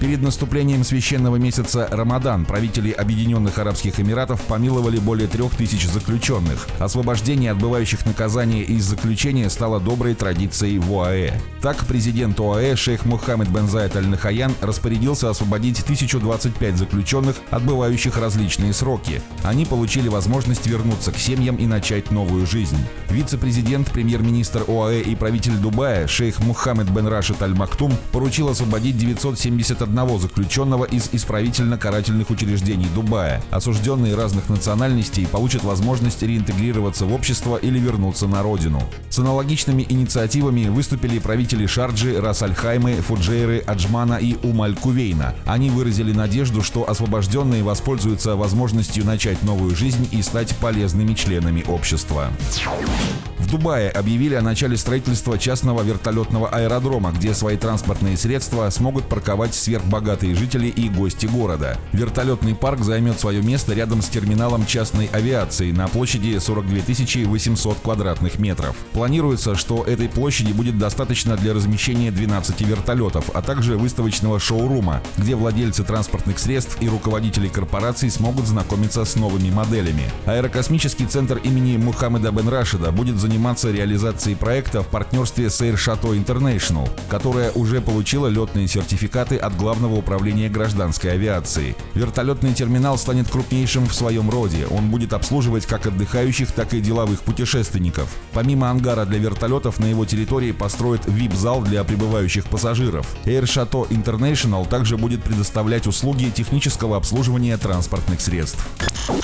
Перед наступлением священного месяца Рамадан правители Объединенных Арабских Эмиратов помиловали более трех тысяч заключенных. Освобождение отбывающих наказания из заключения стало доброй традицией в ОАЭ. Так, президент ОАЭ шейх Мухаммед бен Зайд Аль-Нахаян распорядился освободить 1025 заключенных, отбывающих различные сроки. Они получили возможность вернуться к семьям и начать новую жизнь. Вице-президент, премьер-министр ОАЭ и правитель Дубая шейх Мухаммед бен Рашид Аль-Мактум поручил освободить 971 одного заключенного из исправительно-карательных учреждений Дубая. Осужденные разных национальностей получат возможность реинтегрироваться в общество или вернуться на родину. С аналогичными инициативами выступили правители Шарджи, Рас-Аль-Хаймы, Фуджейры, Аджмана и Умаль-Кувейна. Они выразили надежду, что освобожденные воспользуются возможностью начать новую жизнь и стать полезными членами общества. В Дубае объявили о начале строительства частного вертолетного аэродрома, где свои транспортные средства смогут парковать сверхбогатые жители и гости города. Вертолетный парк займет свое место рядом с терминалом частной авиации на площади 42 800 квадратных метров. Планируется, что этой площади будет достаточно для размещения 12 вертолетов, а также выставочного шоурума, где владельцы транспортных средств и руководители корпораций смогут знакомиться с новыми моделями. Аэрокосмический центр имени Мухаммеда бен Рашида будет заниматься реализацией проекта в партнерстве с Air Chateau International, которая уже получила летные сертификаты от Главного управления гражданской авиации. Вертолетный терминал станет крупнейшим в своем роде. Он будет обслуживать как отдыхающих, так и деловых путешественников. Помимо ангара для вертолетов, на его территории построят VIP-зал для прибывающих пассажиров. Air Chateau International также будет предоставлять услуги технического обслуживания транспортных средств.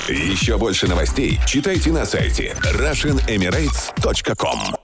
Еще больше новостей читайте на сайте RussianEmirates.com Podster.com